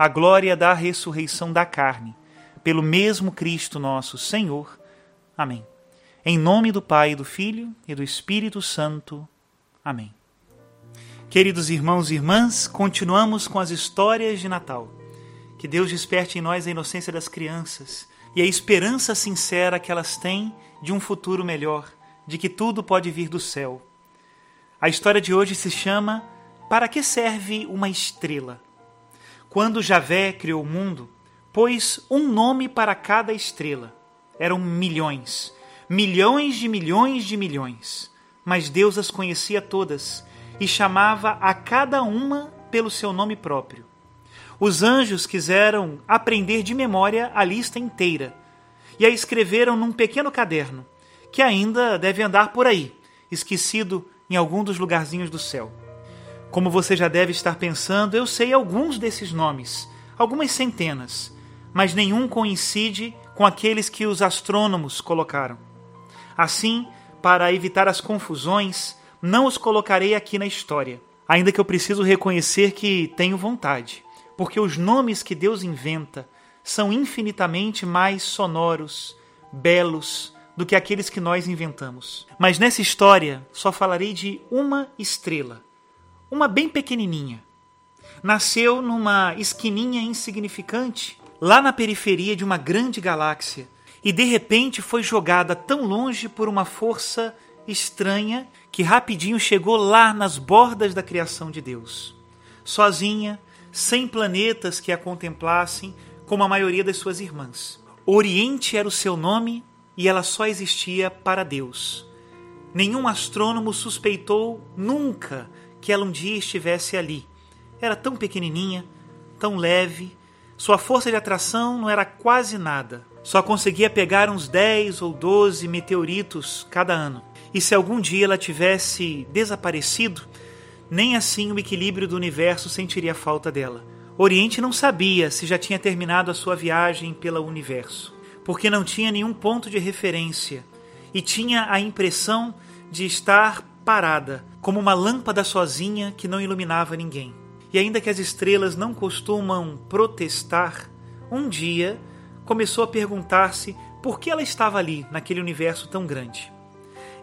a glória da ressurreição da carne, pelo mesmo Cristo nosso Senhor. Amém. Em nome do Pai, do Filho e do Espírito Santo. Amém. Queridos irmãos e irmãs, continuamos com as histórias de Natal. Que Deus desperte em nós a inocência das crianças e a esperança sincera que elas têm de um futuro melhor, de que tudo pode vir do céu. A história de hoje se chama Para que serve uma estrela? Quando Javé criou o mundo, pôs um nome para cada estrela. Eram milhões, milhões de milhões de milhões. Mas Deus as conhecia todas e chamava a cada uma pelo seu nome próprio. Os anjos quiseram aprender de memória a lista inteira e a escreveram num pequeno caderno, que ainda deve andar por aí, esquecido em algum dos lugarzinhos do céu. Como você já deve estar pensando, eu sei alguns desses nomes, algumas centenas, mas nenhum coincide com aqueles que os astrônomos colocaram. Assim, para evitar as confusões, não os colocarei aqui na história, ainda que eu preciso reconhecer que tenho vontade, porque os nomes que Deus inventa são infinitamente mais sonoros, belos do que aqueles que nós inventamos. Mas nessa história só falarei de uma estrela uma bem pequenininha. Nasceu numa esquininha insignificante, lá na periferia de uma grande galáxia, e de repente foi jogada tão longe por uma força estranha que rapidinho chegou lá nas bordas da criação de Deus. Sozinha, sem planetas que a contemplassem, como a maioria das suas irmãs. Oriente era o seu nome e ela só existia para Deus. Nenhum astrônomo suspeitou nunca que ela um dia estivesse ali. Era tão pequenininha, tão leve, sua força de atração não era quase nada. Só conseguia pegar uns 10 ou 12 meteoritos cada ano. E se algum dia ela tivesse desaparecido, nem assim o equilíbrio do universo sentiria falta dela. Oriente não sabia se já tinha terminado a sua viagem pelo universo, porque não tinha nenhum ponto de referência e tinha a impressão de estar parada, como uma lâmpada sozinha que não iluminava ninguém. E ainda que as estrelas não costumam protestar, um dia começou a perguntar-se por que ela estava ali, naquele universo tão grande.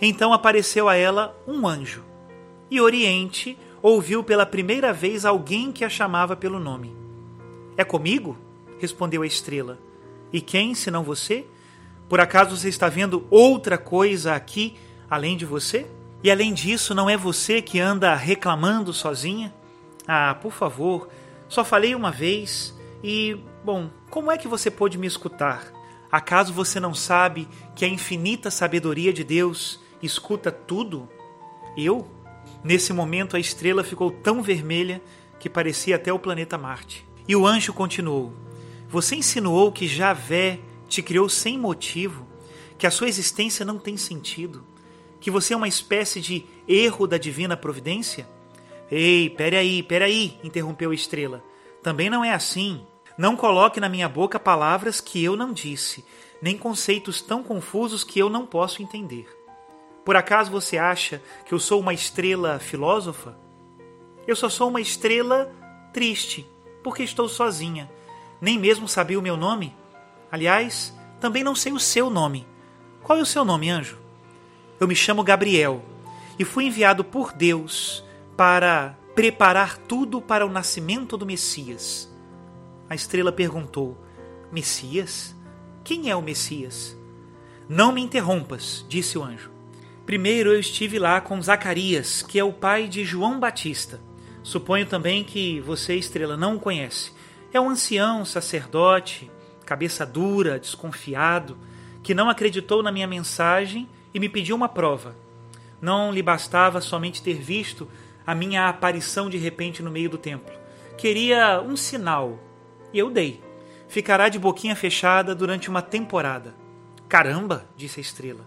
Então apareceu a ela um anjo. E Oriente ouviu pela primeira vez alguém que a chamava pelo nome. É comigo? respondeu a estrela. E quem, senão você? Por acaso você está vendo outra coisa aqui além de você? E além disso, não é você que anda reclamando sozinha? Ah, por favor, só falei uma vez e, bom, como é que você pôde me escutar? Acaso você não sabe que a infinita sabedoria de Deus escuta tudo? Eu? Nesse momento a estrela ficou tão vermelha que parecia até o planeta Marte. E o anjo continuou: Você insinuou que Javé te criou sem motivo, que a sua existência não tem sentido que você é uma espécie de erro da divina providência? Ei, peraí, peraí, interrompeu a estrela. Também não é assim. Não coloque na minha boca palavras que eu não disse, nem conceitos tão confusos que eu não posso entender. Por acaso você acha que eu sou uma estrela filósofa? Eu só sou uma estrela triste, porque estou sozinha. Nem mesmo sabia o meu nome. Aliás, também não sei o seu nome. Qual é o seu nome, anjo? Eu me chamo Gabriel e fui enviado por Deus para preparar tudo para o nascimento do Messias. A estrela perguntou: Messias? Quem é o Messias? Não me interrompas, disse o anjo. Primeiro eu estive lá com Zacarias, que é o pai de João Batista. Suponho também que você, estrela, não o conhece. É um ancião sacerdote, cabeça dura, desconfiado, que não acreditou na minha mensagem e me pediu uma prova. Não lhe bastava somente ter visto a minha aparição de repente no meio do templo. Queria um sinal, e eu dei. Ficará de boquinha fechada durante uma temporada. Caramba, disse a estrela.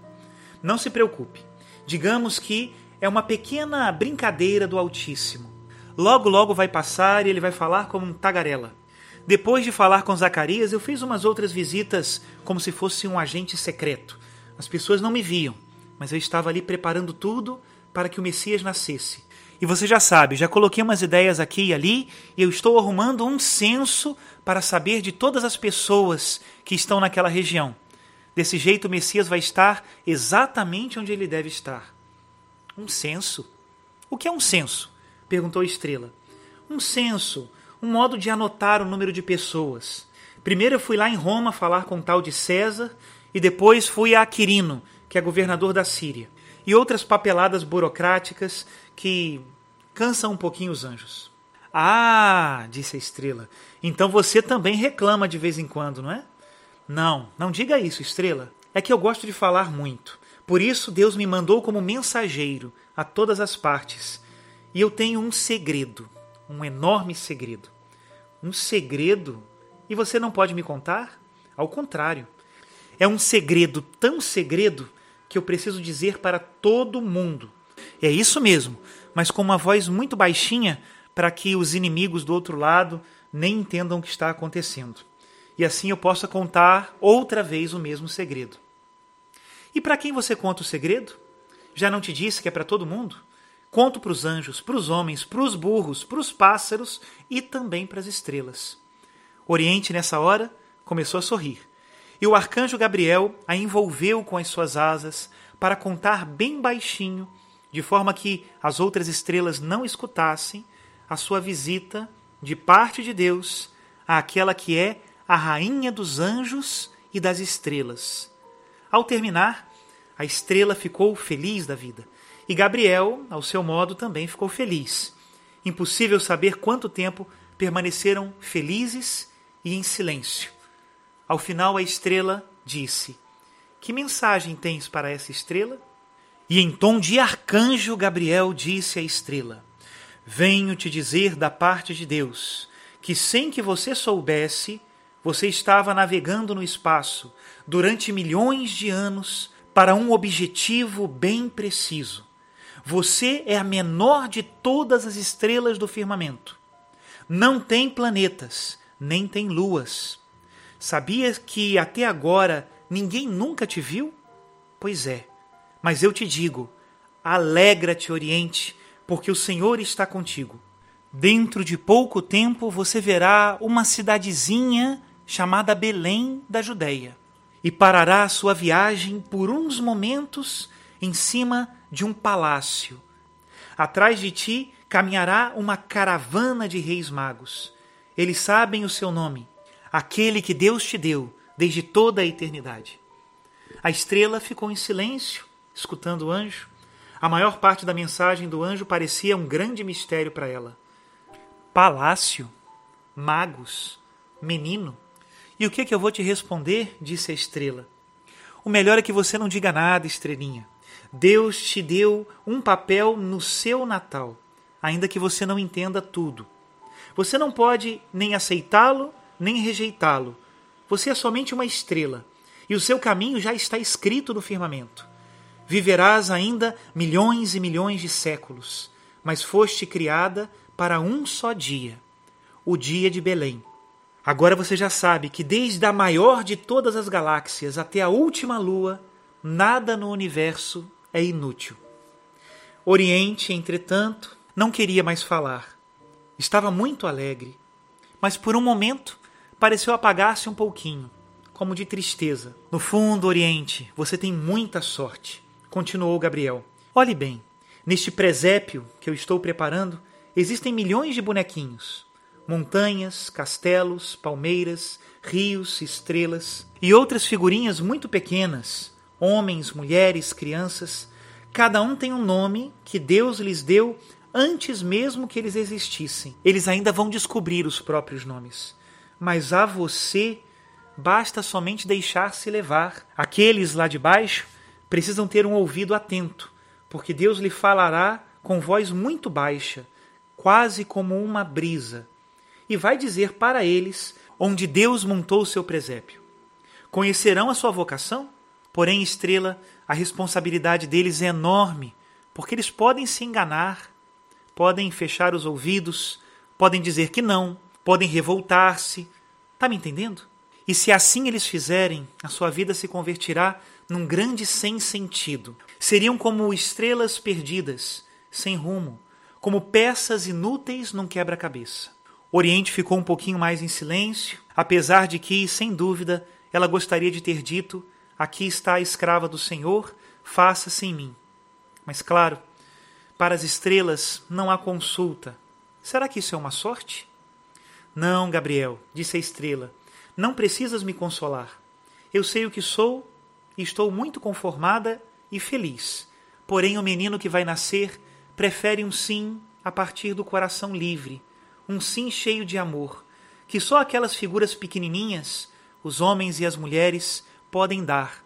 Não se preocupe. Digamos que é uma pequena brincadeira do Altíssimo. Logo, logo vai passar e ele vai falar como um tagarela. Depois de falar com Zacarias, eu fiz umas outras visitas como se fosse um agente secreto. As pessoas não me viam, mas eu estava ali preparando tudo para que o Messias nascesse. E você já sabe, já coloquei umas ideias aqui e ali, e eu estou arrumando um censo para saber de todas as pessoas que estão naquela região. Desse jeito, o Messias vai estar exatamente onde ele deve estar. Um censo? O que é um censo? perguntou a estrela. Um censo, um modo de anotar o número de pessoas. Primeiro eu fui lá em Roma falar com o tal de César, e depois fui a Quirino, que é governador da Síria e outras papeladas burocráticas que cansam um pouquinho os anjos. Ah, disse a estrela, então você também reclama de vez em quando, não é? Não, não diga isso, estrela. É que eu gosto de falar muito. Por isso Deus me mandou como mensageiro a todas as partes. E eu tenho um segredo, um enorme segredo. Um segredo? E você não pode me contar? Ao contrário. É um segredo tão segredo que eu preciso dizer para todo mundo. É isso mesmo, mas com uma voz muito baixinha para que os inimigos do outro lado nem entendam o que está acontecendo. E assim eu possa contar outra vez o mesmo segredo. E para quem você conta o segredo? Já não te disse que é para todo mundo? Conto para os anjos, para os homens, para os burros, para os pássaros e também para as estrelas. Oriente, nessa hora, começou a sorrir e o arcanjo Gabriel a envolveu com as suas asas para contar bem baixinho, de forma que as outras estrelas não escutassem, a sua visita de parte de Deus àquela que é a rainha dos anjos e das estrelas. Ao terminar, a estrela ficou feliz da vida, e Gabriel, ao seu modo, também ficou feliz. Impossível saber quanto tempo permaneceram felizes e em silêncio. Ao final, a estrela disse: Que mensagem tens para essa estrela? E em tom de arcanjo, Gabriel disse à estrela: Venho te dizer da parte de Deus que, sem que você soubesse, você estava navegando no espaço durante milhões de anos para um objetivo bem preciso. Você é a menor de todas as estrelas do firmamento. Não tem planetas, nem tem luas. Sabias que até agora ninguém nunca te viu? Pois é, mas eu te digo: alegra-te, Oriente, porque o Senhor está contigo. Dentro de pouco tempo você verá uma cidadezinha chamada Belém da Judéia e parará sua viagem por uns momentos em cima de um palácio. Atrás de ti caminhará uma caravana de reis magos. Eles sabem o seu nome aquele que Deus te deu desde toda a eternidade. A estrela ficou em silêncio, escutando o anjo. A maior parte da mensagem do anjo parecia um grande mistério para ela. Palácio, magos, menino. E o que, é que eu vou te responder? disse a estrela. O melhor é que você não diga nada, estrelinha. Deus te deu um papel no seu Natal, ainda que você não entenda tudo. Você não pode nem aceitá-lo nem rejeitá-lo. Você é somente uma estrela, e o seu caminho já está escrito no firmamento. Viverás ainda milhões e milhões de séculos, mas foste criada para um só dia, o dia de Belém. Agora você já sabe que desde a maior de todas as galáxias até a última lua, nada no universo é inútil. Oriente, entretanto, não queria mais falar. Estava muito alegre, mas por um momento pareceu apagar-se um pouquinho, como de tristeza. No fundo, Oriente, você tem muita sorte, continuou Gabriel. Olhe bem, neste presépio que eu estou preparando, existem milhões de bonequinhos. Montanhas, castelos, palmeiras, rios, estrelas e outras figurinhas muito pequenas, homens, mulheres, crianças. Cada um tem um nome que Deus lhes deu antes mesmo que eles existissem. Eles ainda vão descobrir os próprios nomes. Mas a você basta somente deixar-se levar. Aqueles lá de baixo precisam ter um ouvido atento, porque Deus lhe falará com voz muito baixa, quase como uma brisa, e vai dizer para eles onde Deus montou o seu presépio. Conhecerão a sua vocação? Porém, estrela, a responsabilidade deles é enorme, porque eles podem se enganar, podem fechar os ouvidos, podem dizer que não, podem revoltar-se. Tá me entendendo? E se assim eles fizerem, a sua vida se converterá num grande sem sentido. Seriam como estrelas perdidas, sem rumo, como peças inúteis num quebra-cabeça. Oriente ficou um pouquinho mais em silêncio, apesar de que, sem dúvida, ela gostaria de ter dito: Aqui está a escrava do Senhor, faça-se em mim. Mas, claro, para as estrelas não há consulta. Será que isso é uma sorte? Não, Gabriel, disse a estrela, não precisas me consolar. Eu sei o que sou e estou muito conformada e feliz. Porém, o menino que vai nascer prefere um sim a partir do coração livre, um sim cheio de amor, que só aquelas figuras pequenininhas, os homens e as mulheres, podem dar.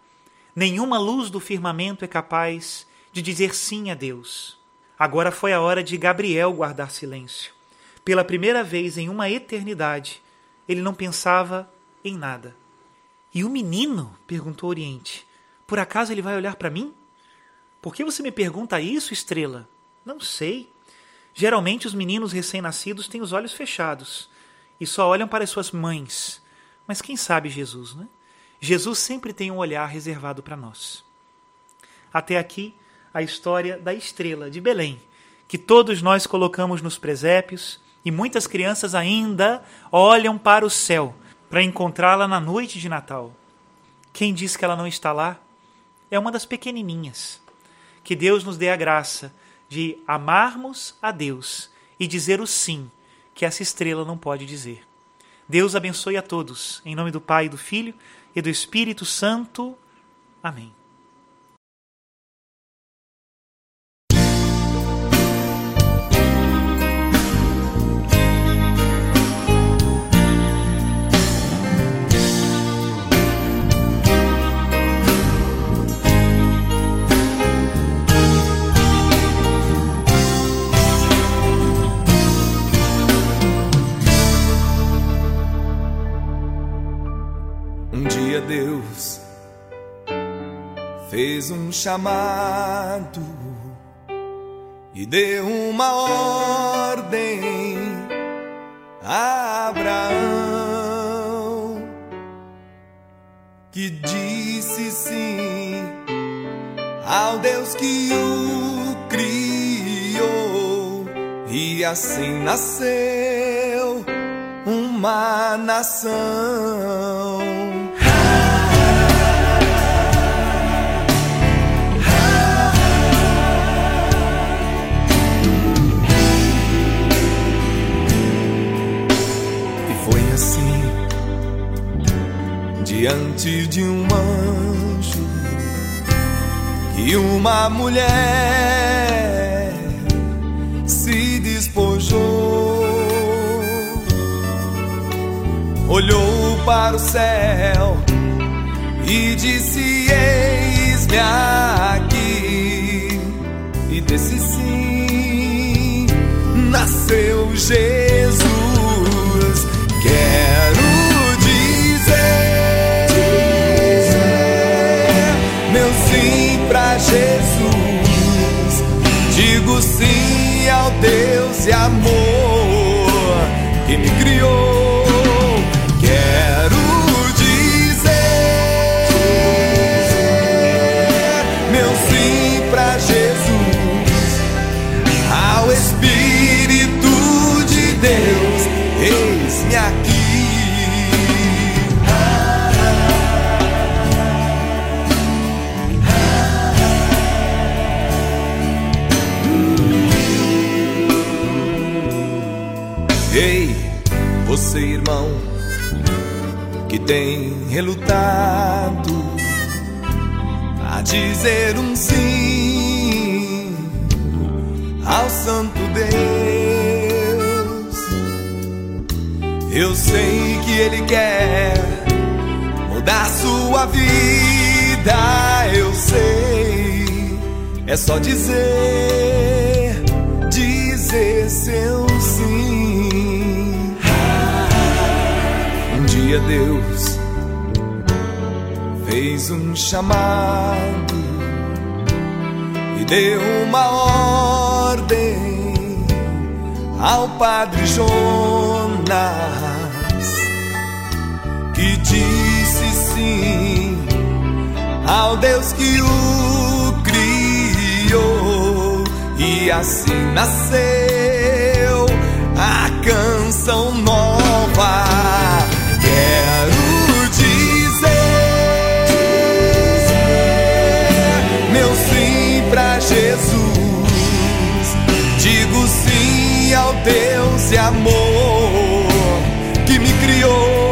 Nenhuma luz do firmamento é capaz de dizer sim a Deus. Agora foi a hora de Gabriel guardar silêncio. Pela primeira vez em uma eternidade, ele não pensava em nada. E o menino? perguntou Oriente. Por acaso ele vai olhar para mim? Por que você me pergunta isso, estrela? Não sei. Geralmente os meninos recém-nascidos têm os olhos fechados e só olham para as suas mães. Mas quem sabe Jesus, né? Jesus sempre tem um olhar reservado para nós. Até aqui a história da estrela de Belém, que todos nós colocamos nos presépios e muitas crianças ainda olham para o céu para encontrá-la na noite de Natal. Quem diz que ela não está lá é uma das pequenininhas. Que Deus nos dê a graça de amarmos a Deus e dizer o sim que essa estrela não pode dizer. Deus abençoe a todos, em nome do Pai, do Filho e do Espírito Santo. Amém. Deus fez um chamado e deu uma ordem a Abraão que disse sim ao Deus que o criou e assim nasceu uma nação. Diante de um anjo e uma mulher se despojou, olhou para o céu e disse: Eis-me aqui, e desse sim nasceu Jesus. Digo sim ao Deus e amor relutado a dizer um sim ao Santo Deus. Eu sei que Ele quer mudar sua vida, eu sei, é só dizer, dizer seu sim. Um dia Deus fez um chamado e deu uma ordem ao padre Jonas que disse sim ao Deus que o criou e assim nasceu a canção nova. Deus de amor que me criou.